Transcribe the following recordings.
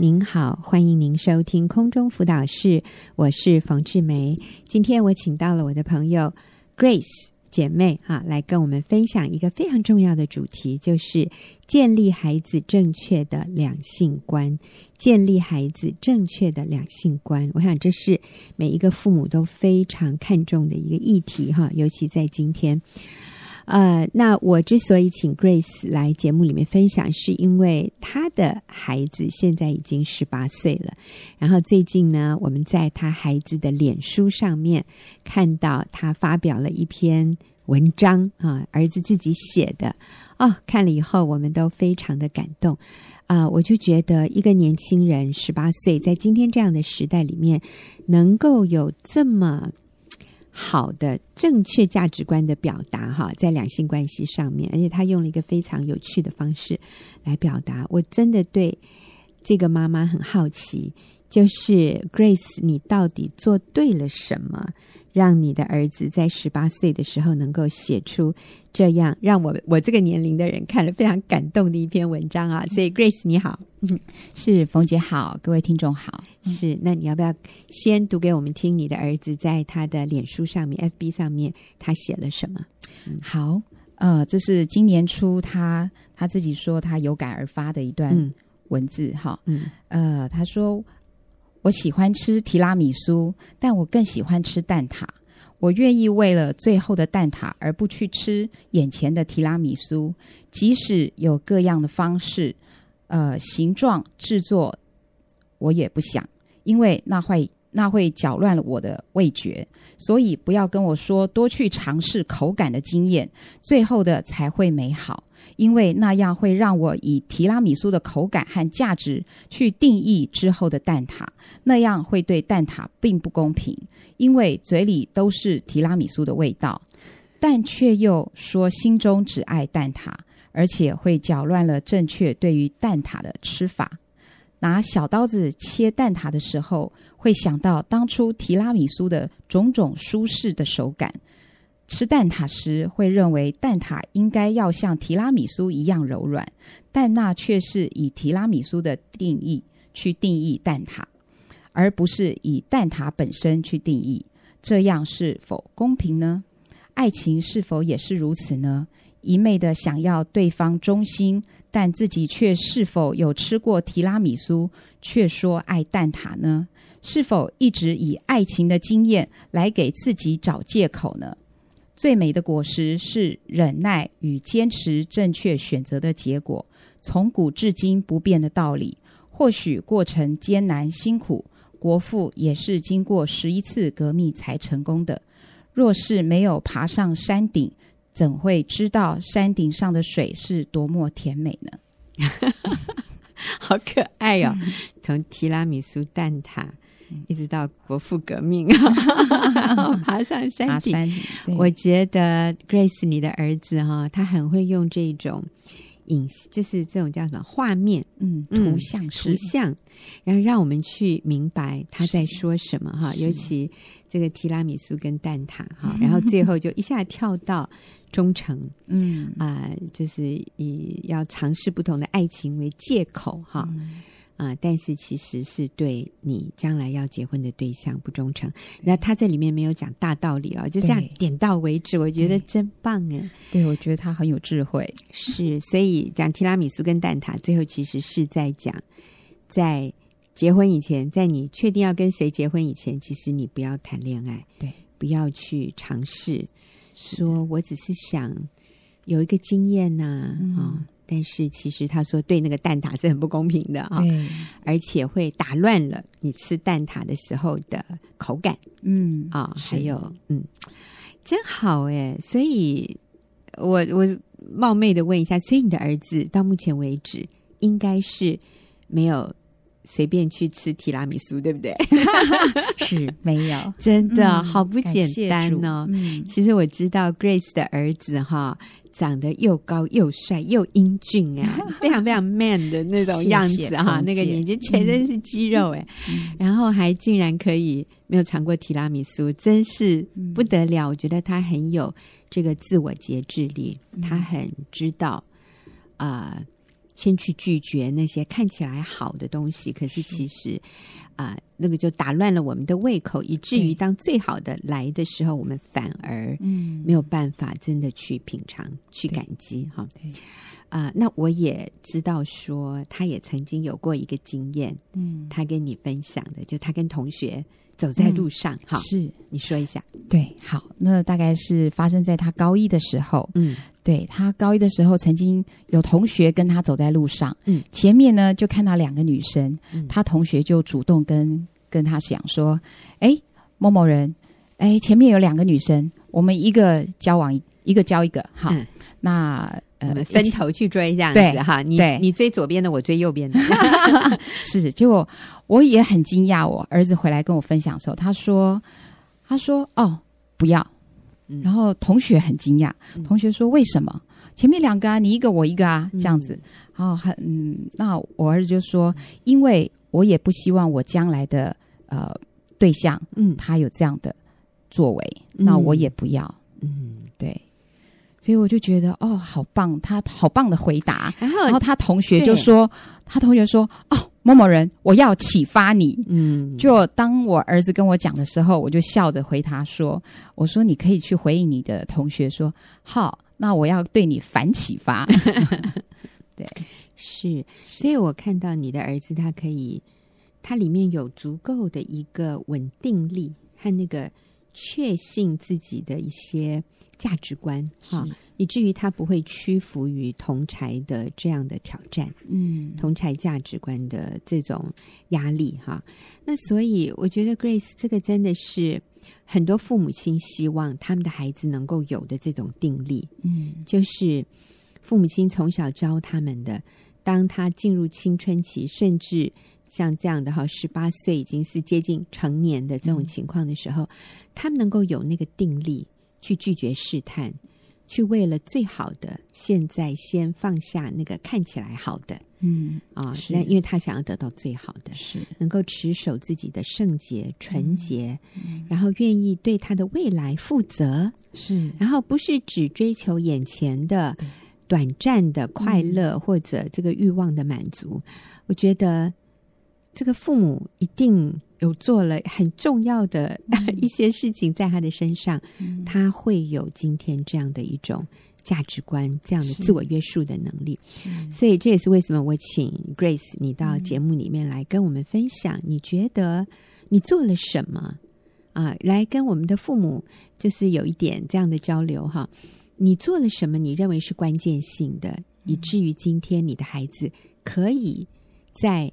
您好，欢迎您收听空中辅导室，我是冯志梅。今天我请到了我的朋友 Grace 姐妹哈，来跟我们分享一个非常重要的主题，就是建立孩子正确的两性观。建立孩子正确的两性观，我想这是每一个父母都非常看重的一个议题哈，尤其在今天。呃，那我之所以请 Grace 来节目里面分享，是因为她的孩子现在已经十八岁了。然后最近呢，我们在她孩子的脸书上面看到她发表了一篇文章啊，儿子自己写的哦。看了以后，我们都非常的感动啊。我就觉得一个年轻人十八岁，在今天这样的时代里面，能够有这么。好的，正确价值观的表达哈，在两性关系上面，而且他用了一个非常有趣的方式来表达。我真的对这个妈妈很好奇，就是 Grace，你到底做对了什么？让你的儿子在十八岁的时候能够写出这样让我我这个年龄的人看了非常感动的一篇文章啊！所以 Grace 你好，是冯姐好，各位听众好，是那你要不要先读给我们听？你的儿子在他的脸书上面、FB 上面他写了什么？嗯、好，呃，这是今年初他他自己说他有感而发的一段文字哈，嗯，呃，他说。我喜欢吃提拉米苏，但我更喜欢吃蛋挞。我愿意为了最后的蛋挞而不去吃眼前的提拉米苏，即使有各样的方式、呃形状制作，我也不想，因为那会那会搅乱了我的味觉。所以不要跟我说多去尝试口感的经验，最后的才会美好。因为那样会让我以提拉米苏的口感和价值去定义之后的蛋挞，那样会对蛋挞并不公平。因为嘴里都是提拉米苏的味道，但却又说心中只爱蛋挞，而且会搅乱了正确对于蛋挞的吃法。拿小刀子切蛋挞的时候，会想到当初提拉米苏的种种舒适的手感。吃蛋挞时会认为蛋挞应该要像提拉米苏一样柔软，但那却是以提拉米苏的定义去定义蛋挞，而不是以蛋挞本身去定义。这样是否公平呢？爱情是否也是如此呢？一味的想要对方忠心，但自己却是否有吃过提拉米苏，却说爱蛋挞呢？是否一直以爱情的经验来给自己找借口呢？最美的果实是忍耐与坚持正确选择的结果，从古至今不变的道理。或许过程艰难辛苦，国父也是经过十一次革命才成功的。若是没有爬上山顶，怎会知道山顶上的水是多么甜美呢？好可爱哦！从提拉米苏蛋挞。一直到国父革命，爬上山顶。山我觉得 Grace 你的儿子哈，他很会用这种影，就是这种叫什么画面，嗯，图像，图像，然后让我们去明白他在说什么哈。尤其这个提拉米苏跟蛋挞哈，然后最后就一下跳到忠诚，嗯啊、呃，就是以要尝试不同的爱情为借口哈。嗯啊、呃！但是其实是对你将来要结婚的对象不忠诚。那他在里面没有讲大道理哦，就这样点到为止。我觉得真棒哎！对，我觉得他很有智慧。是，所以讲提拉米苏跟蛋挞，最后其实是在讲，在结婚以前，在你确定要跟谁结婚以前，其实你不要谈恋爱，对，不要去尝试。说我只是想有一个经验呐、啊，嗯。哦但是其实他说对那个蛋挞是很不公平的啊，对，而且会打乱了你吃蛋挞的时候的口感，嗯啊，还有嗯，真好哎，所以我我冒昧的问一下，所以你的儿子到目前为止应该是没有随便去吃提拉米苏，对不对？是没有，真的、嗯、好不简单哦。嗯、其实我知道 Grace 的儿子哈。长得又高又帅又英俊啊，非常非常 man 的那种样子哈、啊，那个眼睛全身是肌肉哎，嗯、然后还竟然可以没有尝过提拉米苏，真是不得了。我觉得他很有这个自我节制力，他很知道啊、呃，先去拒绝那些看起来好的东西，可是其实啊、呃，那个就打乱了我们的胃口，以至于当最好的来的时候，我们反而嗯。没有办法真的去品尝、去感激哈。啊、呃，那我也知道说，他也曾经有过一个经验，嗯，他跟你分享的，就他跟同学走在路上，哈、嗯，是你说一下，对，好，那大概是发生在他高一的时候，嗯，对，他高一的时候，曾经有同学跟他走在路上，嗯，前面呢就看到两个女生，嗯、他同学就主动跟跟他讲说，哎，某某人，哎，前面有两个女生，我们一个交往，一个交一个，好，嗯、那。呃，分头去追这样子哈，你你追左边的，我追右边的，是。结果我也很惊讶，我儿子回来跟我分享的时候，他说：“他说哦，不要。”然后同学很惊讶，同学说：“为什么？前面两个啊，你一个我一个啊，这样子。”然后很嗯，那我儿子就说：“因为我也不希望我将来的呃对象，嗯，他有这样的作为，那我也不要。”嗯，对。所以我就觉得哦，好棒，他好棒的回答。然后，然后他同学就说，他同学说，哦，某某人，我要启发你。嗯，就当我儿子跟我讲的时候，我就笑着回他说，我说你可以去回应你的同学说，好，那我要对你反启发。对，是，所以我看到你的儿子，他可以，他里面有足够的一个稳定力和那个确信自己的一些。价值观哈，以至于他不会屈服于同才的这样的挑战，嗯，同才价值观的这种压力哈。那所以我觉得 Grace 这个真的是很多父母亲希望他们的孩子能够有的这种定力，嗯，就是父母亲从小教他们的，当他进入青春期，甚至像这样的哈，十八岁已经是接近成年的这种情况的时候，嗯，他们能够有那个定力。去拒绝试探，去为了最好的，现在先放下那个看起来好的，嗯啊，那因为他想要得到最好的，是。能够持守自己的圣洁、纯洁，嗯，然后愿意对他的未来负责，是，然后不是只追求眼前的短暂的快乐或者这个欲望的满足。我觉得这个父母一定。有做了很重要的 一些事情在他的身上，嗯，他会有今天这样的一种价值观，这样的自我约束的能力。所以这也是为什么我请 Grace 你到节目里面来跟我们分享，嗯，你觉得你做了什么啊？来跟我们的父母就是有一点这样的交流哈。你做了什么？你认为是关键性的，以至于今天你的孩子可以在。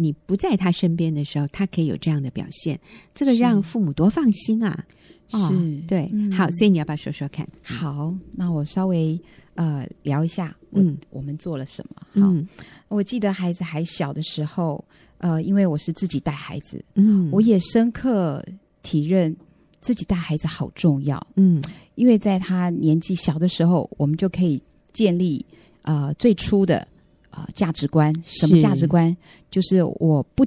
你不在他身边的时候，他可以有这样的表现，这个让父母多放心啊！是、哦、对、嗯，好，所以你要不要说说看？好，那我稍微呃聊一下，嗯，我们做了什么？好、嗯，我记得孩子还小的时候，呃，因为我是自己带孩子，嗯，我也深刻体认自己带孩子好重要，嗯，因为在他年纪小的时候，我们就可以建立呃最初的。价值观，什么价值观？就是我不，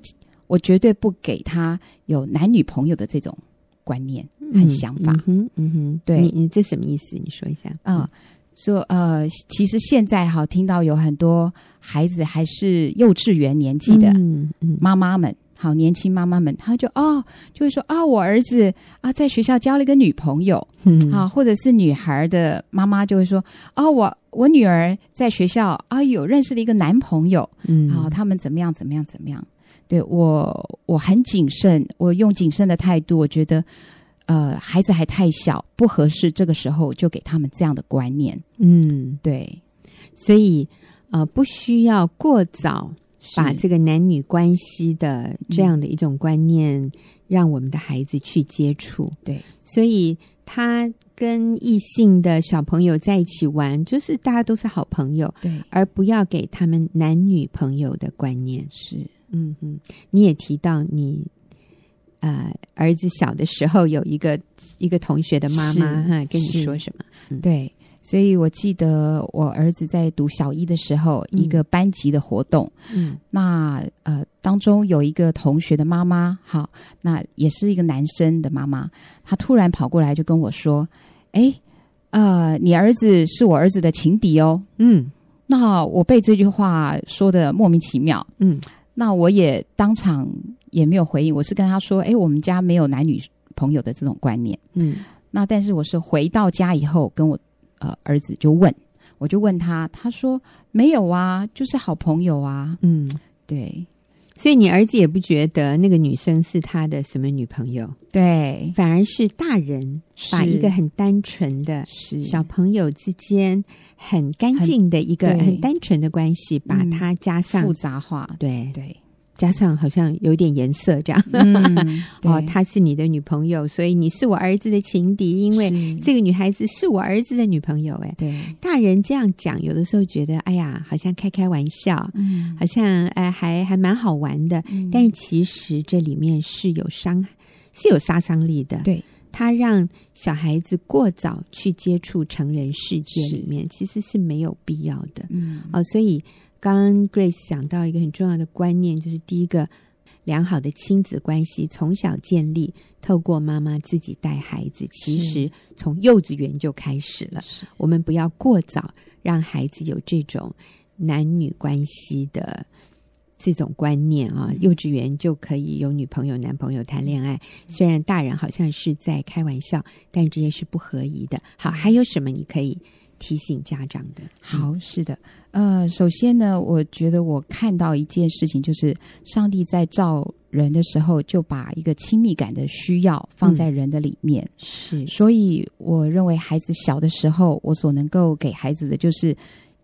我绝对不给他有男女朋友的这种观念和想法。嗯嗯哼，对，你你这什么意思？你说一下啊、嗯。说呃，其实现在哈，听到有很多孩子还是幼稚园年纪的妈妈们。好，年轻妈妈们，她就哦，就会说啊、哦，我儿子啊，在学校交了一个女朋友，嗯，啊，或者是女孩的妈妈就会说，哦，我我女儿在学校啊，有认识了一个男朋友，嗯，好，他们怎么样，怎么样，怎么样？对我，我很谨慎，我用谨慎的态度，我觉得，呃，孩子还太小，不合适，这个时候就给他们这样的观念，嗯，对，所以呃，不需要过早。把这个男女关系的这样的一种观念，让我们的孩子去接触。对，所以他跟异性的小朋友在一起玩，就是大家都是好朋友。对，而不要给他们男女朋友的观念。是，嗯哼。你也提到你，呃，儿子小的时候有一个一个同学的妈妈哈，跟你说什么？嗯、对。所以我记得我儿子在读小一的时候，一个班级的活动，嗯，那呃当中有一个同学的妈妈，好，那也是一个男生的妈妈，他突然跑过来就跟我说：“哎，呃，你儿子是我儿子的情敌哦。”嗯，那我被这句话说的莫名其妙，嗯，那我也当场也没有回应，我是跟他说，哎，我们家没有男女朋友的这种观念，嗯，那但是我是回到家以后跟我呃儿子就问，我就问他，他说没有啊，就是好朋友啊，嗯，对。所以你儿子也不觉得那个女生是他的什么女朋友，对，反而是大人把一个很单纯的小朋友之间很干净的一个很单纯的关系，把它加上。复杂化，对。对。加上好像有点颜色这样，嗯、哦，她是你的女朋友，所以你是我儿子的情敌，因为这个女孩子是我儿子的女朋友。哎，对，大人这样讲，有的时候觉得，哎呀，好像开开玩笑，嗯，好像哎，还还蛮好玩的，嗯，但是其实这里面是有伤，是有杀伤力的。对，他让小孩子过早去接触成人世界里面，其实是没有必要的。嗯，哦，所以。刚刚 Grace 讲到一个很重要的观念，就是第一个良好的亲子关系从小建立，透过妈妈自己带孩子，其实从幼稚园就开始了。我们不要过早让孩子有这种男女关系的这种观念啊，幼稚园就可以有女朋友、男朋友谈恋爱。虽然大人好像是在开玩笑，但这些是不合宜的。好，还有什么你可以提醒家长的？好，是的。呃，首先呢，我觉得我看到一件事情，就是上帝在造人的时候，就把一个亲密感的需要放在人的里面。嗯、是，所以我认为孩子小的时候，我所能够给孩子的就是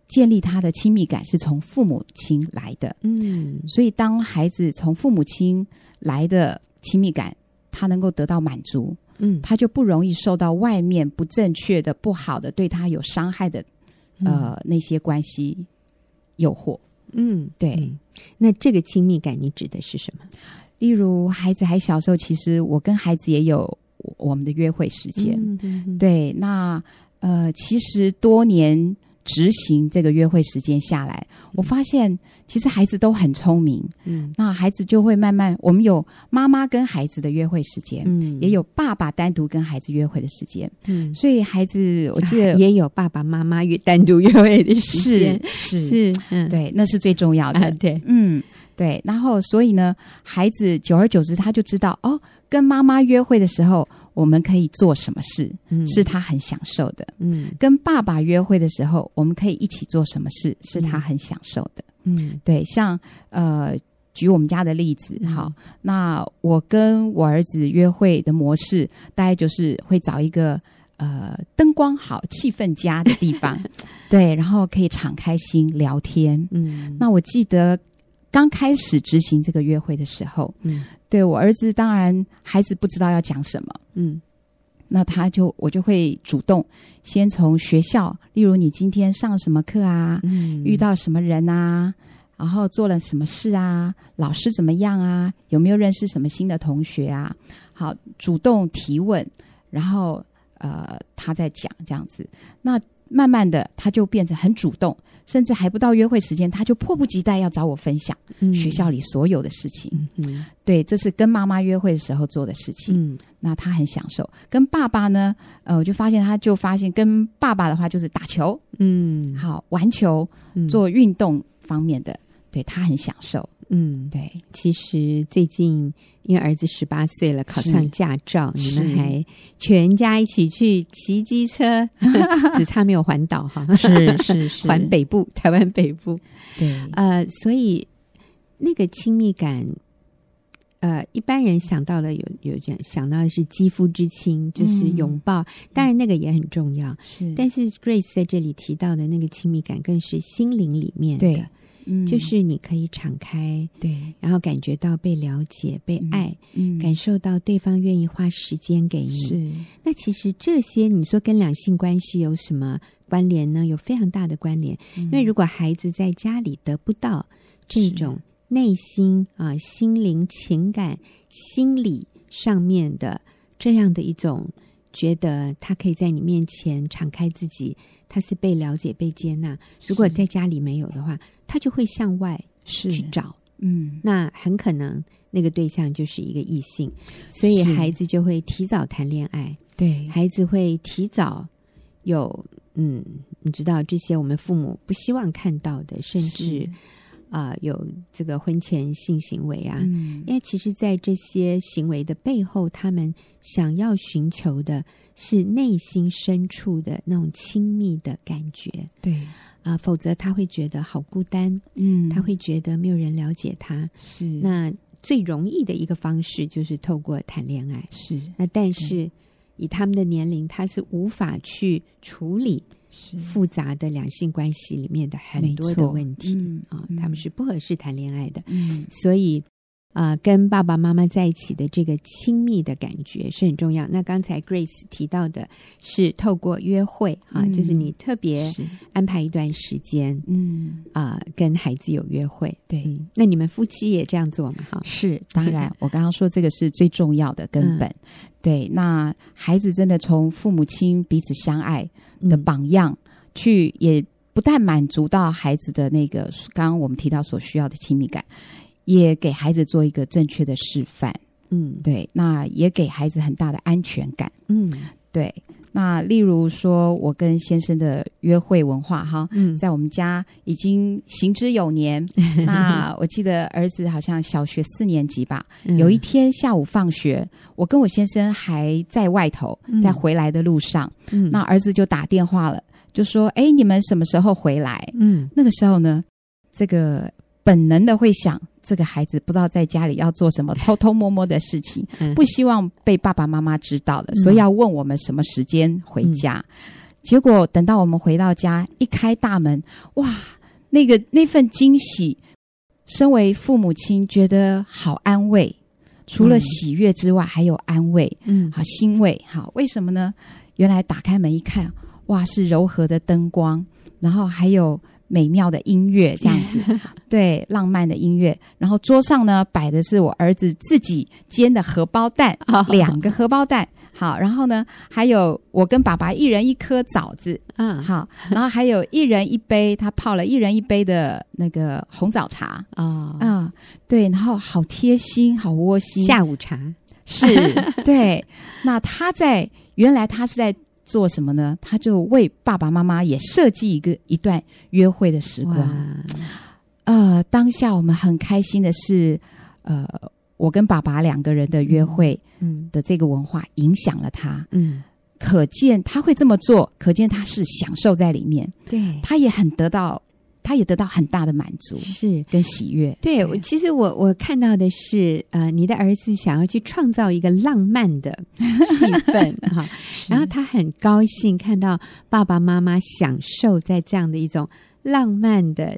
建立他的亲密感，是从父母亲来的。嗯，所以当孩子从父母亲来的亲密感，他能够得到满足，嗯，他就不容易受到外面不正确的、不好的、对他有伤害的。呃，那些关系诱惑，嗯，对嗯。那这个亲密感，你指的是什么？例如，孩子还小时候，其实我跟孩子也有我们的约会时间。嗯、对，那呃，其实多年。执行这个约会时间下来，我发现其实孩子都很聪明。嗯，那孩子就会慢慢，我们有妈妈跟孩子的约会时间，嗯，也有爸爸单独跟孩子约会的时间。嗯，所以孩子，我记得、啊、也有爸爸妈妈约单独约会的时间，是 是，对，那是最重要的。啊、对，嗯，对。然后，所以呢，孩子久而久之，他就知道哦，跟妈妈约会的时候。我们可以做什么事，嗯，是他很享受的。嗯，跟爸爸约会的时候，我们可以一起做什么事，是他很享受的。嗯，对，像呃，举我们家的例子，好，嗯，那我跟我儿子约会的模式，大概就是会找一个呃灯光好、气氛佳的地方，对，然后可以敞开心聊天。嗯，那我记得。刚开始执行这个约会的时候，嗯，对我儿子，当然孩子不知道要讲什么，嗯，那他就我就会主动先从学校，例如你今天上什么课啊，嗯，遇到什么人啊，然后做了什么事啊，老师怎么样啊，有没有认识什么新的同学啊？好，主动提问，然后呃，他在讲这样子，那慢慢的他就变得很主动。甚至还不到约会时间，他就迫不及待要找我分享学校里所有的事情。嗯嗯、对，这是跟妈妈约会的时候做的事情。嗯，那他很享受。跟爸爸呢，呃，我就发现他就发现跟爸爸的话就是打球，嗯，好玩球，嗯、做运动方面的，对，他很享受。嗯，对。其实最近因为儿子十八岁了，考上驾照，你们还全家一起去骑机车，只差没有环岛哈。是是是，环北部，台湾北部。对，呃，所以那个亲密感，呃，一般人想到的有有这样想到的是肌肤之亲，就是拥抱，嗯、当然那个也很重要。是，但是 Grace 在这里提到的那个亲密感，更是心灵里面的。就是你可以敞开，对，然后感觉到被了解、被爱，嗯，感受到对方愿意花时间给你。是，那其实这些你说跟两性关系有什么关联呢？有非常大的关联，嗯，因为如果孩子在家里得不到这种内心啊、心灵、情感、心理上面的这样的一种，觉得他可以在你面前敞开自己。他是被了解、被接纳。如果在家里没有的话，他就会向外去找。嗯，那很可能那个对象就是一个异性，所以孩子就会提早谈恋爱。对，孩子会提早有嗯你知道这些我们父母不希望看到的，甚至啊、呃、有这个婚前性行为啊，嗯、因为其实，在这些行为的背后，他们想要寻求的是内心深处的那种亲密的感觉。对啊、呃，否则他会觉得好孤单，嗯，他会觉得没有人了解他。是那最容易的一个方式就是透过谈恋爱。是那但是以他们的年龄，他是无法去处理。是。复杂的两性关系里面的很多的问题。啊、嗯哦，他们是不合适谈恋爱的，嗯，所以啊、呃，跟爸爸妈妈在一起的这个亲密的感觉是很重要。那刚才 Grace 提到的是透过约会啊，嗯、就是你特别安排一段时间，嗯啊、呃，跟孩子有约会，对、嗯，那你们夫妻也这样做吗？哈，是当然，我刚刚说这个是最重要的根本。嗯、对，那孩子真的从父母亲彼此相爱的榜样。嗯去也不但满足到孩子的那个刚刚我们提到所需要的亲密感，也给孩子做一个正确的示范。嗯，对，那也给孩子很大的安全感。嗯，对。那例如说，我跟先生的约会文化，哈，嗯，在我们家已经行之有年。那我记得儿子好像小学四年级吧，嗯，有一天下午放学，我跟我先生还在外头，在回来的路上，嗯，那儿子就打电话了。就说：“哎，你们什么时候回来？”嗯，那个时候呢，这个本能的会想，这个孩子不知道在家里要做什么偷偷摸摸的事情，嗯、不希望被爸爸妈妈知道的，所以要问我们什么时间回家。嗯、结果等到我们回到家，一开大门，哇，那个那份惊喜，身为父母亲觉得好安慰，除了喜悦之外，还有安慰，嗯，好欣慰，好，为什么呢？原来打开门一看。哇，是柔和的灯光，然后还有美妙的音乐，这样子，对，浪漫的音乐。然后桌上呢摆的是我儿子自己煎的荷包蛋，两个荷包蛋。好，然后呢还有我跟爸爸一人一颗枣子，嗯，好，然后还有一人一杯，他泡了一人一杯的那个红枣茶啊，嗯，对，然后好贴心，好窝心。下午茶是，对。那他在原来他是在。做什么呢？他就为爸爸妈妈也设计一个一段约会的时光。呃，当下我们很开心的是，呃，我跟爸爸两个人的约会，嗯，的这个文化影响了他，嗯，可见他会这么做，可见他是享受在里面，对，他也很得到。他也得到很大的满足，是跟喜悦。对，我其实我我看到的是，呃，你的儿子想要去创造一个浪漫的 气氛 哈，然后他很高兴看到爸爸妈妈享受在这样的一种浪漫的，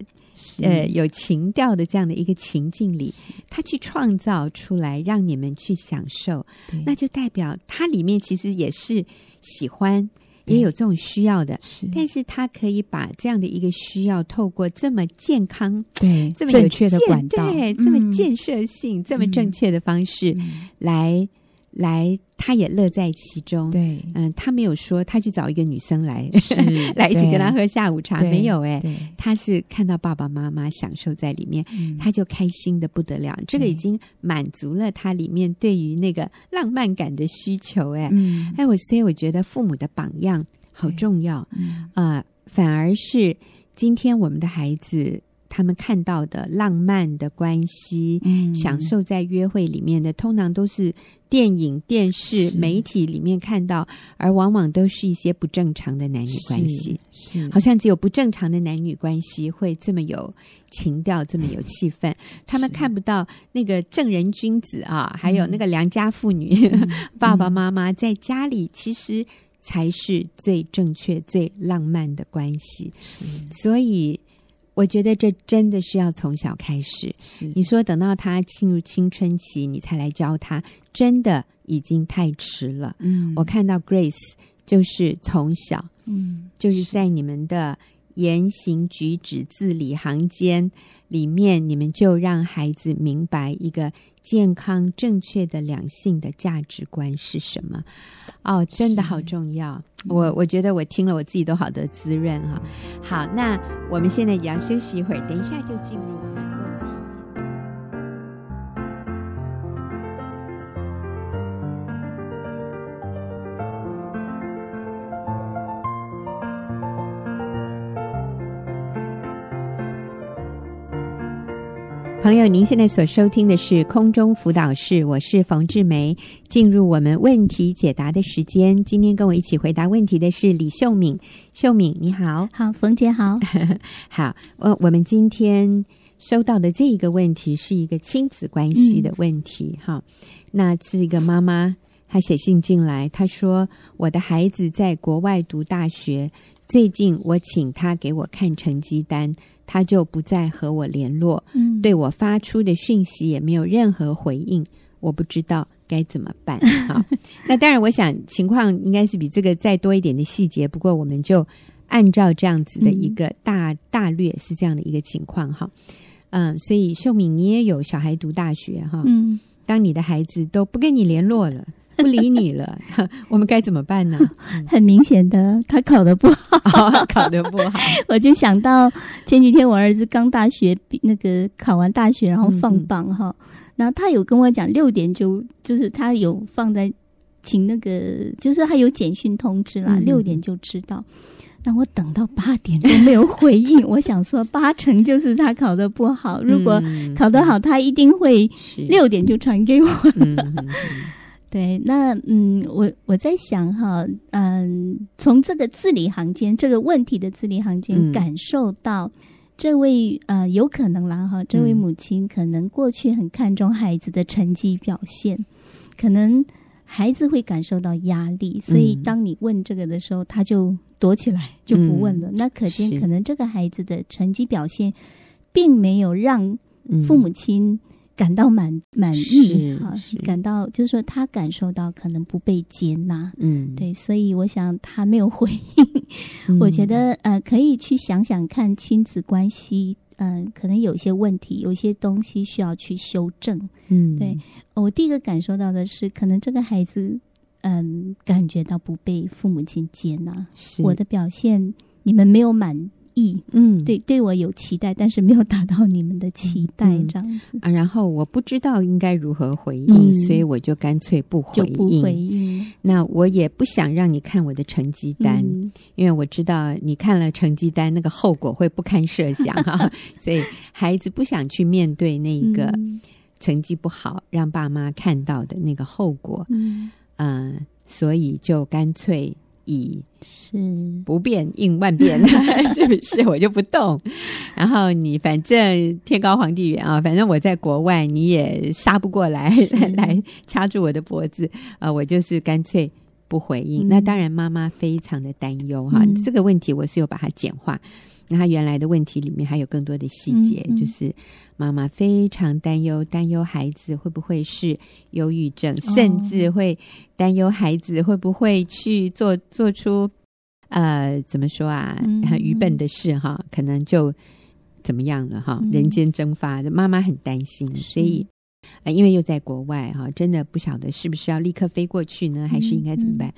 呃，有情调的这样的一个情境里，他去创造出来让你们去享受，那就代表他里面其实也是喜欢。也有这种需要的，是，但是他可以把这样的一个需要，透过这么健康、对这么正确的管道，对、嗯、这么建设性、这么正确的方式来、嗯、来，他也乐在其中。对，嗯，他没有说他去找一个女生来 来一起跟他喝下午茶，没有哎、欸，他是看到爸爸妈妈享受在里面，嗯、他就开心的不得了。这个已经满足了他里面对于那个浪漫感的需求、欸，哎、嗯，哎，我所以我觉得父母的榜样。好重要，啊、嗯。呃，反而是今天我们的孩子他们看到的浪漫的关系，嗯，享受在约会里面的，通常都是电影、电视、媒体里面看到，而往往都是一些不正常的男女关系，好像只有不正常的男女关系会这么有情调，这么有气氛，他们看不到那个正人君子啊，还有那个良家妇女，嗯、爸爸妈妈在家里其实。才是最正确、最浪漫的关系。所以我觉得这真的是要从小开始。是，你说等到他进入青春期，你才来教他，真的已经太迟了。嗯，我看到 Grace 就是从小，嗯，就是在你们的言行举止、字里行间里面，你们就让孩子明白一个健康、正确的两性的价值观是什么。哦，真的好重要！嗯、我我觉得我听了，我自己都好得滋润哈。好，那我们现在也要休息一会儿，等一下就进入我们朋友，您现在所收听的是空中辅导室，我是冯志梅。进入我们问题解答的时间，今天跟我一起回答问题的是李秀敏。秀敏，你好，好，冯姐好，好。我我们今天收到的这一个问题是一个亲子关系的问题，哈、嗯。那是一个妈妈，她写信进来，她说我的孩子在国外读大学，最近我请他给我看成绩单。他就不再和我联络，嗯，对我发出的讯息也没有任何回应，我不知道该怎么办。好，那当然，我想情况应该是比这个再多一点的细节，不过我们就按照这样子的一个大、嗯、大略是这样的一个情况哈。嗯，所以秀敏，你也有小孩读大学哈，嗯，当你的孩子都不跟你联络了。不理你了，我们该怎么办呢？很明显的，他考得不好，哦、考得不好。我就想到前几天我儿子刚大学那个考完大学，然后放榜哈、嗯，然后他有跟我讲六点就就是他有放在请那个，就是他有简讯通知啦，六、嗯、点就知道。那我等到八点都没有回应，我想说八成就是他考得不好，如果考得好，他一定会六点就传给我了。对，那嗯，我我在想哈，嗯，从这个字里行间这个问题的字里行间感受到，这位呃，有可能啦哈，这位母亲可能过去很看重孩子的成绩表现，可能孩子会感受到压力，所以当你问这个的时候，他就躲起来就不问了。那可见可能这个孩子的成绩表现，并没有让父母亲。感到满满意哈，感到就是说他感受到可能不被接纳，嗯，对，所以我想他没有回应。嗯、我觉得呃，可以去想想看亲子关系，嗯、呃，可能有些问题，有些东西需要去修正。嗯，对，我第一个感受到的是，可能这个孩子嗯、呃，感觉到不被父母亲接纳，我的表现你们没有满。嗯，对，对我有期待，但是没有达到你们的期待，这样子、嗯、啊。然后我不知道应该如何回应，嗯、所以我就干脆不回应。不回应。那我也不想让你看我的成绩单，嗯、因为我知道你看了成绩单，那个后果会不堪设想哈。所以孩子不想去面对那个成绩不好，让爸妈看到的那个后果。嗯，呃、所以就干脆。以是不变应万变，是不是？我就不动。然后你反正天高皇帝远啊，反正我在国外，你也杀不过来，来掐住我的脖子啊、呃！我就是干脆不回应。嗯、那当然，妈妈非常的担忧哈、嗯。这个问题我是有把它简化。那他原来的问题里面还有更多的细节，嗯嗯、就是妈妈非常担忧，担忧孩子会不会是忧郁症，哦、甚至会担忧孩子会不会去做做出呃怎么说啊，嗯、很愚笨的事哈，可能就怎么样了哈，人间蒸发，妈妈很担心，所以呃，因为又在国外哈，真的不晓得是不是要立刻飞过去呢，还是应该怎么办？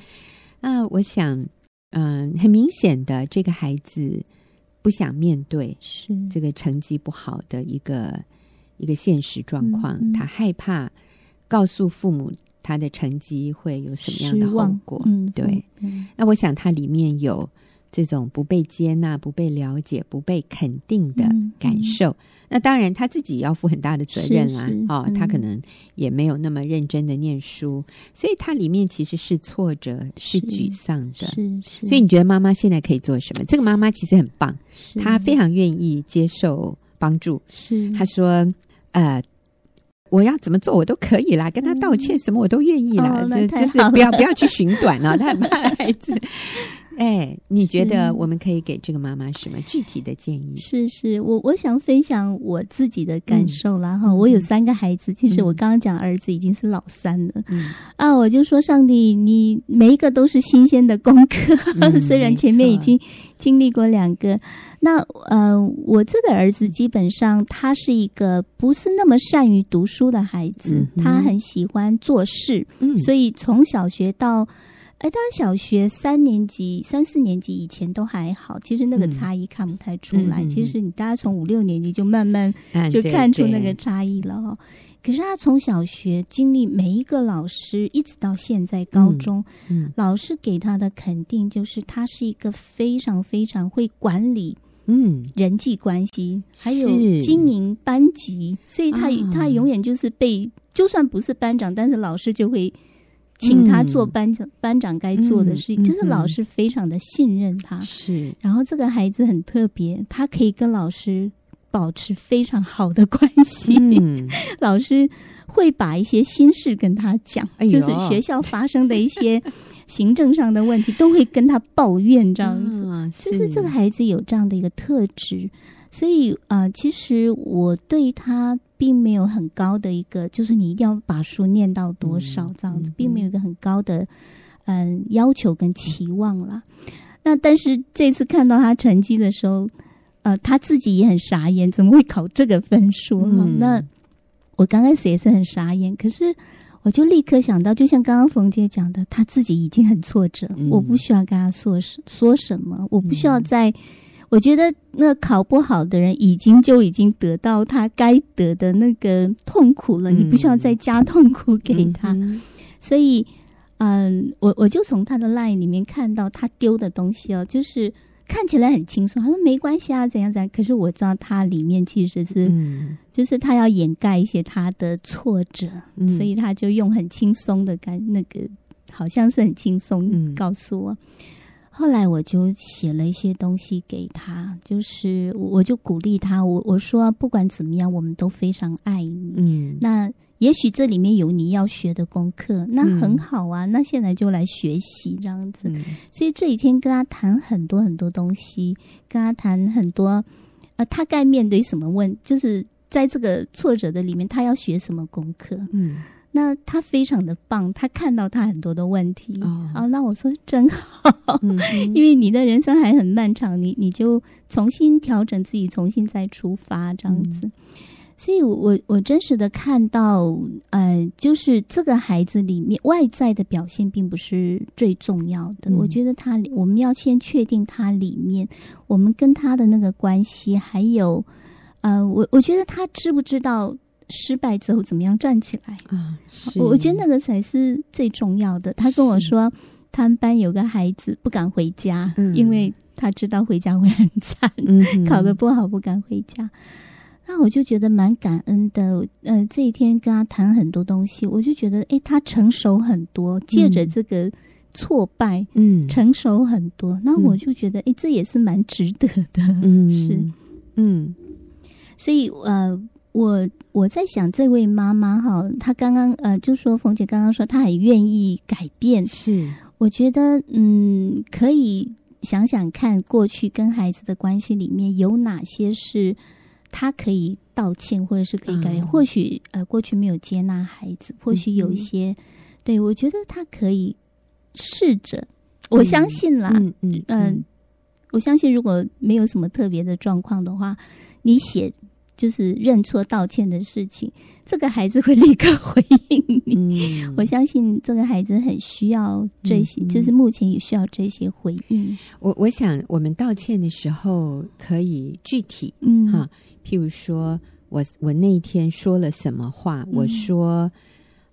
那、嗯呃、我想，嗯、呃，很明显的这个孩子。不想面对是这个成绩不好的一个一个现实状况，嗯嗯，他害怕告诉父母他的成绩会有什么样的后果。嗯，对。嗯，那我想他里面有这种不被接纳、不被了解、不被肯定的感受。那当然，他自己要负很大的责任啦。哦、嗯，他可能也没有那么认真的念书，所以他里面其实是挫折、是沮丧的。是是。所以你觉得妈妈现在可以做什么？这个妈妈其实很棒，她非常愿意接受帮助。是。她说：“呃，我要怎么做我都可以啦，跟他道歉什么我都愿意啦。嗯”就就是不要不要去寻短了，他很怕孩子。哎，你觉得我们可以给这个妈妈什么具体的建议？是是，我我想分享我自己的感受啦哈、嗯。我有三个孩子，其实我刚刚讲儿子已经是老三了。嗯啊，我就说上帝，你每一个都是新鲜的功课，嗯、虽然前面已经经历过两个。那呃，我这个儿子基本上他是一个不是那么善于读书的孩子，嗯、他很喜欢做事，嗯、所以从小学到。哎，他小学三年级、三四年级以前都还好，其实那个差异看不太出来。嗯、其实你大家从五六年级就慢慢就看出那个差异了哦。可是他从小学经历每一个老师，一直到现在高中，嗯。嗯、老师给他的肯定就是他是一个非常非常会管理嗯，人际关系，还有经营班级，所以他、啊、他永远就是被，就算不是班长，但是老师就会请他做班长，嗯、班长该做的事情，嗯、就是老师非常的信任他。是，然后这个孩子很特别，他可以跟老师保持非常好的关系。嗯、老师会把一些心事跟他讲，哎、就是学校发生的一些。行政上的问题都会跟他抱怨，这样子，啊、是就是这个孩子有这样的一个特质，所以啊、呃，其实我对他并没有很高的一个，就是你一定要把书念到多少这样子，嗯、并没有一个很高的嗯、呃、要求跟期望啦。那但是这次看到他成绩的时候，呃，他自己也很傻眼，怎么会考这个分数？嗯、那我刚开始也是很傻眼，可是。我就立刻想到，就像刚刚冯姐讲的，他自己已经很挫折，嗯、我不需要跟他说说什么，我不需要再。嗯、我觉得那考不好的人已经就已经得到他该得的那个痛苦了，嗯、你不需要再加痛苦给他。嗯、所以，嗯，我我就从他的 line 里面看到他丢的东西哦，就是。看起来很轻松，他说没关系啊，怎样怎样。可是我知道他里面其实是，嗯、就是他要掩盖一些他的挫折，嗯、所以他就用很轻松的感，那个好像是很轻松告诉我。嗯、后来我就写了一些东西给他，就是我就鼓励他，我我说不管怎么样，我们都非常爱你。嗯，那。也许这里面有你要学的功课，那很好啊。嗯、那现在就来学习这样子。嗯、所以这几天跟他谈很多很多东西，跟他谈很多，呃，他该面对什么问，就是在这个挫折的里面，他要学什么功课。嗯，那他非常的棒，他看到他很多的问题。哦，啊，那我说真好，嗯、因为你的人生还很漫长，你你就重新调整自己，重新再出发这样子。嗯所以我，我我真实的看到，呃，就是这个孩子里面外在的表现并不是最重要的。嗯、我觉得他，我们要先确定他里面，我们跟他的那个关系，还有，呃，我我觉得他知不知道失败之后怎么样站起来啊？是，我觉得那个才是最重要的。他跟我说，他们班有个孩子不敢回家，嗯、因为他知道回家会很惨，嗯、考得不好不敢回家。那我就觉得蛮感恩的，呃，这一天跟他谈很多东西，我就觉得，哎，他成熟很多，借着这个挫败，嗯，成熟很多。那我就觉得，哎，这也是蛮值得的，嗯，是，嗯。所以，呃，我我在想，这位妈妈哈，她刚刚呃，就说冯姐刚刚说，她很愿意改变，是，我觉得，嗯，可以想想看，过去跟孩子的关系里面有哪些是。她可以道歉，或者是可以改变。嗯、或许呃，过去没有接纳孩子，或许有一些，嗯、对，我觉得他可以试着。嗯、我相信啦，嗯嗯，嗯、呃，我相信如果没有什么特别的状况的话，你写就是认错道歉的事情，这个孩子会立刻 回应你。嗯、我相信这个孩子很需要这些，嗯、就是目前也需要这些回应。我我想，我们道歉的时候可以具体，嗯哈。譬如说，我我那一天说了什么话？嗯、我说，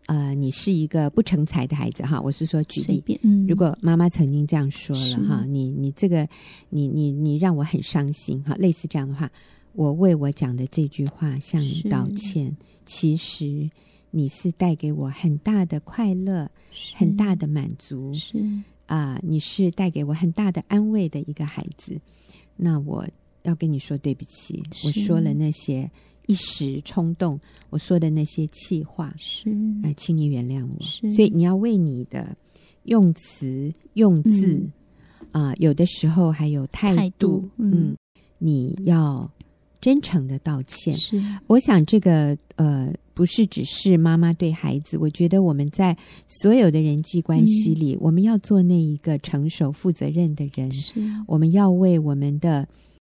呃，你是一个不成才的孩子哈。我是说举例，嗯、如果妈妈曾经这样说了哈，你你这个你你你让我很伤心哈。类似这样的话，我为我讲的这句话向你道歉。其实你是带给我很大的快乐，很大的满足，是啊、呃，你是带给我很大的安慰的一个孩子。那我。要跟你说对不起，我说了那些一时冲动，我说的那些气话，是，哎，请你原谅我。是所以你要为你的用词用字啊、嗯呃，有的时候还有态度，态度嗯，嗯，你要真诚的道歉。是，我想这个呃，不是只是妈妈对孩子，我觉得我们在所有的人际关系里，嗯、我们要做那一个成熟负责任的人。是，我们要为我们的。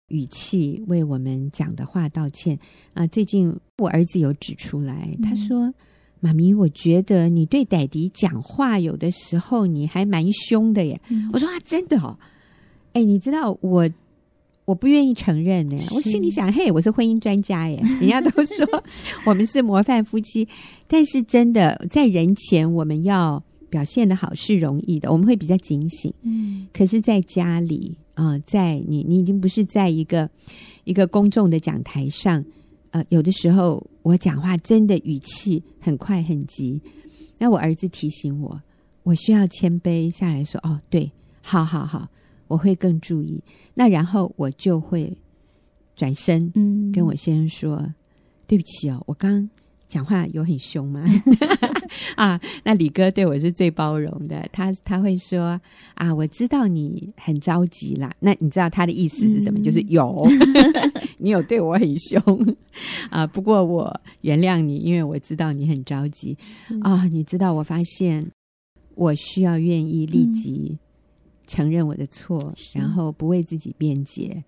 语气为我们讲的话道歉啊！最近我儿子有指出来，他说：“妈咪，我觉得你对歹迪讲话有的时候你还蛮凶的耶。”我说：“啊，真的哦。”哎，你知道我我不愿意承认呢。我心里想：“嘿，我是婚姻专家耶，人家都说我们是模范夫妻。”但是真的在人前我们要表现的好是容易的，我们会比较警醒。嗯，可是在家里。啊、呃，在你你已经不是在一个一个公众的讲台上，呃，有的时候我讲话真的语气很快很急。那我儿子提醒我，我需要谦卑下来说：“哦，对，好好好，我会更注意。”那然后我就会转身，嗯，跟我先生说：“嗯、对不起哦，我刚。”讲话有很凶吗？啊，那李哥对我是最包容的，他他会说啊，我知道你很着急啦。那你知道他的意思是什么？嗯、就是有，你有对我很凶啊。不过我原谅你，因为我知道你很着急啊。你知道，我发现我需要愿意立即承认我的错，嗯、然后不为自己辩解、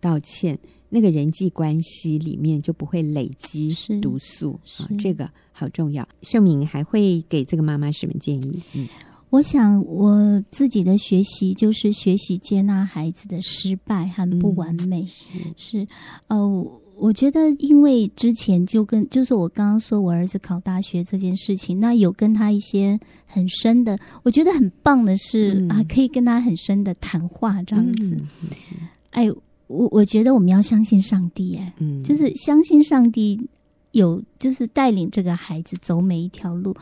道歉。那个人际关系里面就不会累积毒素啊，这个好重要。秀敏还会给这个妈妈什么建议？嗯，我想我自己的学习就是学习接纳孩子的失败和不完美。嗯、是，是呃，我觉得因为之前就跟就是我刚刚说我儿子考大学这件事情，那有跟他一些很深的，我觉得很棒的是、嗯、啊，可以跟他很深的谈话这样子。嗯、哎。我我觉得我们要相信上帝，哎，嗯，就是相信上帝有，就是带领这个孩子走每一条路。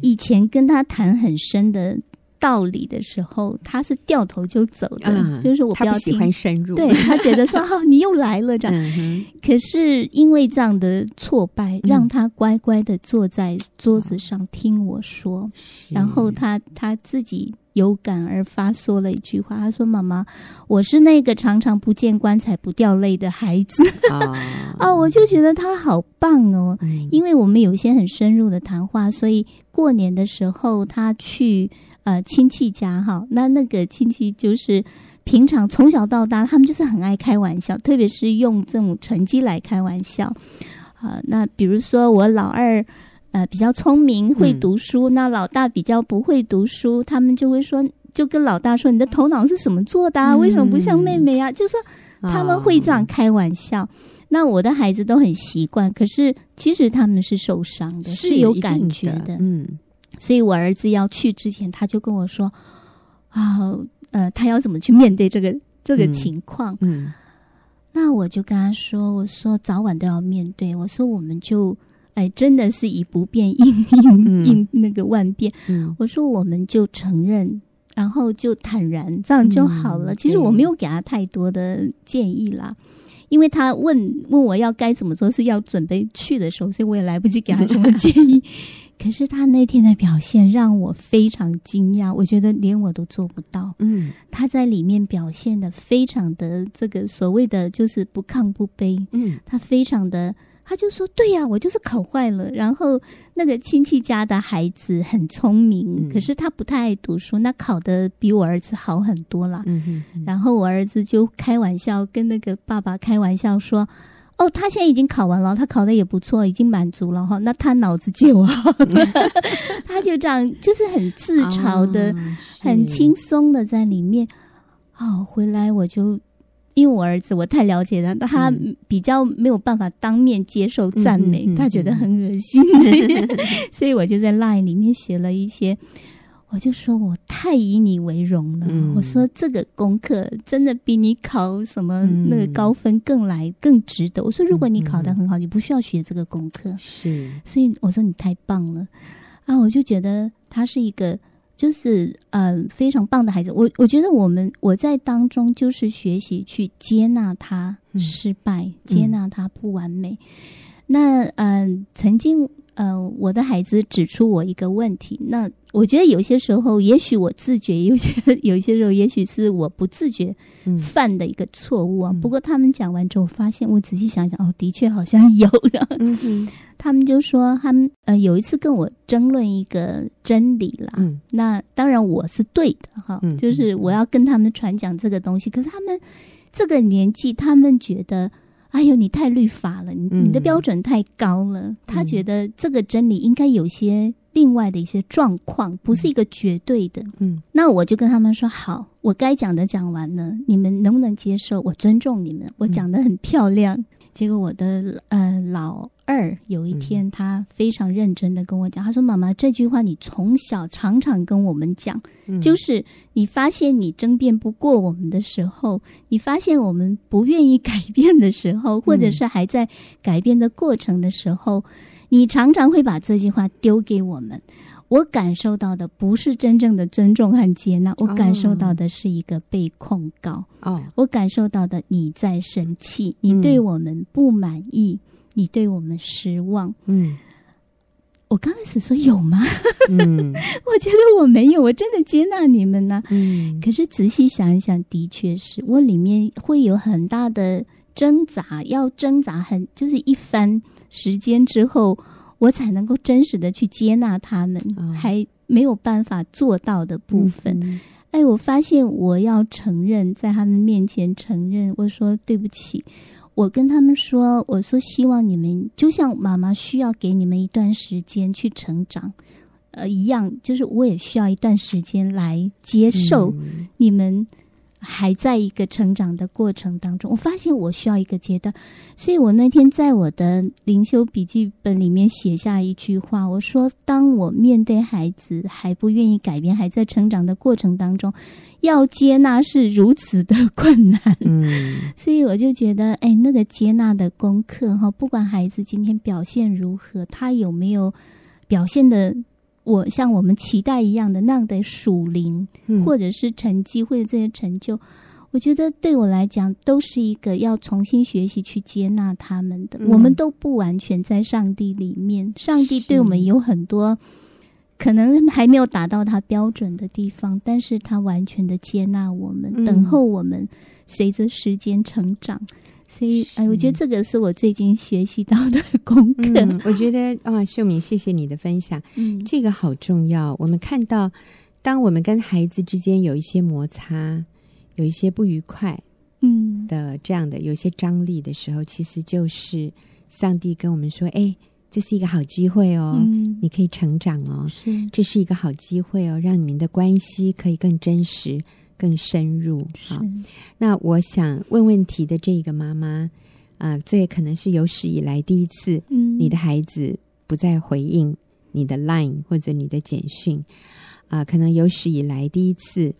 以前跟他谈很深的道理的时候，他是掉头就走的，嗯、就是我不要听，他喜欢深入，对他觉得说哦，你又来了这样。嗯、可是因为这样的挫败，让他乖乖的坐在桌子上听我说，嗯、然后他他自己。有感而发，说了一句话。他说：“妈妈，我是那个常常不见棺材不掉泪的孩子。”啊，啊，我就觉得他好棒哦。嗯、因为我们有一些很深入的谈话，所以过年的时候他去呃亲戚家哈，那那个亲戚就是平常从小到大他们就是很爱开玩笑，特别是用这种成绩来开玩笑啊。那比如说我老二。呃，比较聪明，会读书。嗯、那老大比较不会读书，他们就会说，就跟老大说：“你的头脑是什么做的啊？嗯、为什么不像妹妹啊？”就说他们会这样开玩笑。哦、那我的孩子都很习惯，可是其实他们是受伤的，是，是有感觉。的嗯，所以我儿子要去之前，他就跟我说：“啊，呃，他要怎么去面对这个这个情况？”嗯，嗯那我就跟他说：“我说早晚都要面对。我说我们就。”哎，真的是以不变应应应那个万变。嗯、我说，我们就承认，然后就坦然，这样就好了。嗯、其实我没有给他太多的建议啦，嗯、因为他问问我要该怎么做，是要准备去的时候，所以我也来不及给他什么建议。可是他那天的表现让我非常惊讶，我觉得连我都做不到。嗯，他在里面表现的非常的这个所谓的就是不亢不卑。嗯，他非常的。他就说：“对呀、啊，我就是考坏了。然后那个亲戚家的孩子很聪明，嗯、可是他不太爱读书，那考的比我儿子好很多啦。嗯哼嗯，然后我儿子就开玩笑跟那个爸爸开玩笑说：‘哦，他现在已经考完了，他考的也不错，已经满足了哈。那他脑子借我好了。’他就这样，就是很自嘲的、哦、很轻松的在里面。哦，回来我就。”因为我儿子，我太了解他，他比较没有办法当面接受赞美，嗯、他觉得很恶心，嗯、所以我就在 LINE 里面写了一些，我就说我太以你为荣了。嗯、我说这个功课真的比你考什么那个高分更来更值得。我说如果你考得很好，嗯、你不需要学这个功课。是，所以我说你太棒了啊！我就觉得他是一个。就是嗯，非常棒的孩子。我我觉得我们我在当中就是学习去接纳他失败，嗯、接纳他不完美。嗯、那嗯，曾经呃，我的孩子指出我一个问题。那我觉得有些时候，也许我自觉，有些有些时候，也许是我不自觉犯的一个错误啊。嗯、不过他们讲完之后，发现我仔细想想，哦，的确好像有。嗯他们就说，他们呃有一次跟我争论一个真理啦。嗯，那当然我是对的哈，嗯、就是我要跟他们传讲这个东西。嗯、可是他们这个年纪，他们觉得，哎呦，你太律法了，你你的标准太高了。嗯、他觉得这个真理应该有些另外的一些状况，不是一个绝对的。嗯，那我就跟他们说，好，我该讲的讲完了，你们能不能接受？我尊重你们，我讲的很漂亮。嗯、结果我的呃老。二有一天，他非常认真的跟我讲，他说：“妈妈，这句话你从小常常跟我们讲，就是你发现你争辩不过我们的时候，你发现我们不愿意改变的时候，或者是还在改变的过程的时候，你常常会把这句话丢给我们。我感受到的不是真正的尊重和接纳，我感受到的是一个被控告。哦，我感受到的你在生气，你对我们不满意。”你对我们失望，嗯，我刚开始说有吗？嗯，我觉得我没有，我真的接纳你们呢、啊。嗯，可是仔细想一想，的确是我里面会有很大的挣扎，要挣扎很就是一番时间之后，我才能够真实的去接纳他们，哦、还没有办法做到的部分。嗯、哎，我发现我要承认，在他们面前承认，我说对不起。我跟他们说：“我说希望你们就像妈妈需要给你们一段时间去成长，呃，一样，就是我也需要一段时间来接受你们。”还在一个成长的过程当中，我发现我需要一个阶段，所以我那天在我的灵修笔记本里面写下一句话，我说：当我面对孩子还不愿意改变，还在成长的过程当中，要接纳是如此的困难。嗯，所以我就觉得，哎，那个接纳的功课哈，不管孩子今天表现如何，他有没有表现的。我像我们期待一样的那样的属灵，或者是成绩，或者这些成就，我觉得对我来讲都是一个要重新学习去接纳他们的。我们都不完全在上帝里面，上帝对我们有很多可能还没有达到他标准的地方，但是他完全的接纳我们，等候我们随着时间成长。所以，哎，我觉得这个是我最近学习到的功课。嗯、我觉得啊，秀敏，谢谢你的分享。嗯，这个好重要。我们看到，当我们跟孩子之间有一些摩擦，有一些不愉快，嗯的这样的有一些张力的时候，其实就是上帝跟我们说：“哎，这是一个好机会哦，嗯、你可以成长哦，是，这是一个好机会哦，让你们的关系可以更真实。”更深入好，那我想问问题的这个妈妈啊、呃，这也可能是有史以来第一次，嗯，你的孩子不再回应你的 line 或者你的简讯啊、呃，可能有史以来第一次，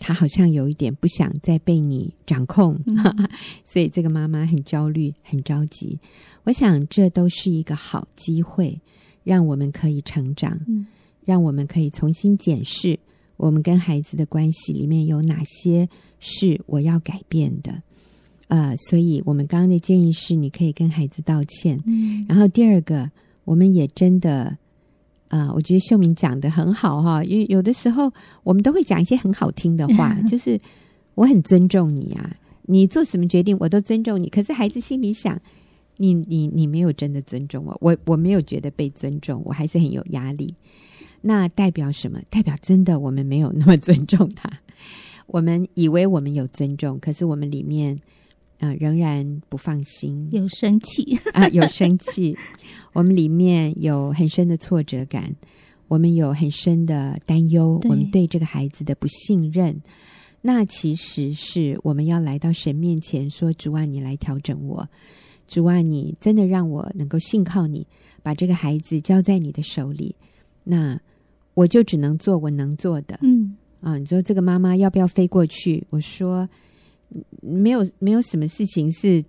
他好像有一点不想再被你掌控，嗯、所以这个妈妈很焦虑、很着急。我想这都是一个好机会，让我们可以成长，嗯、让我们可以重新检视。我们跟孩子的关系里面有哪些是我要改变的？呃，所以我们刚刚的建议是，你可以跟孩子道歉。嗯，然后第二个，我们也真的，啊、呃，我觉得秀敏讲的很好哈，因为有的时候我们都会讲一些很好听的话，就是我很尊重你啊，你做什么决定我都尊重你。可是孩子心里想，你你你没有真的尊重我，我我没有觉得被尊重，我还是很有压力。那代表什么？代表真的我们没有那么尊重他。我们以为我们有尊重，可是我们里面啊、呃、仍然不放心，有生气 啊，有生气。我们里面有很深的挫折感，我们有很深的担忧，我们对这个孩子的不信任。那其实是我们要来到神面前说：“主啊，你来调整我。主啊，你真的让我能够信靠你，把这个孩子交在你的手里。”那。我就只能做我能做的，嗯啊，你说这个妈妈要不要飞过去？我说没有，没有什么事情是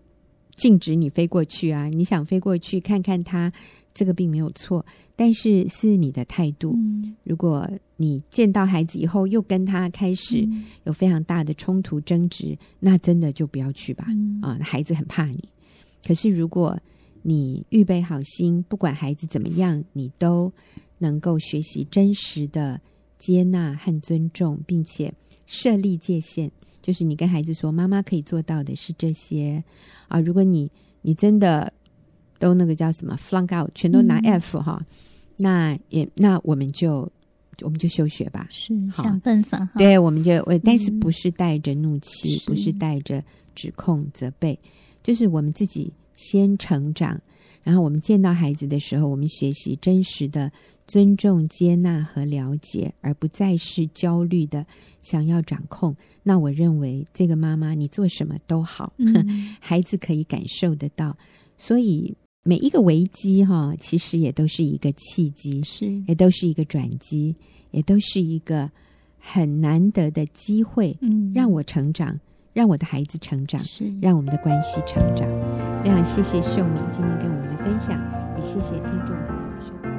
禁止你飞过去啊。你想飞过去看看他，这个并没有错，但是是你的态度。嗯，如果你见到孩子以后又跟他开始有非常大的冲突争执，那真的就不要去吧。啊，孩子很怕你。可是如果你预备好心，不管孩子怎么样，你都。能够学习真实的接纳和尊重，并且设立界限，就是你跟孩子说：“妈妈可以做到的是这些啊。”如果你你真的都那个叫什么 flunk out，全都拿 F 哈、嗯，那也那我们就我们就休学吧，是想办法。对，我们就我但是不是带着怒气，嗯、不是带着指控责备，就是我们自己先成长。然后我们见到孩子的时候，我们学习真实的尊重、接纳和了解，而不再是焦虑的想要掌控。那我认为这个妈妈，你做什么都好，嗯、孩子可以感受得到。所以每一个危机哈，其实也都是一个契机，是也都是一个转机，也都是一个很难得的机会，嗯，让我成长，让我的孩子成长，是让我们的关系成长。非常谢谢秀敏今天跟我们的分享，也谢谢听众朋友的收听。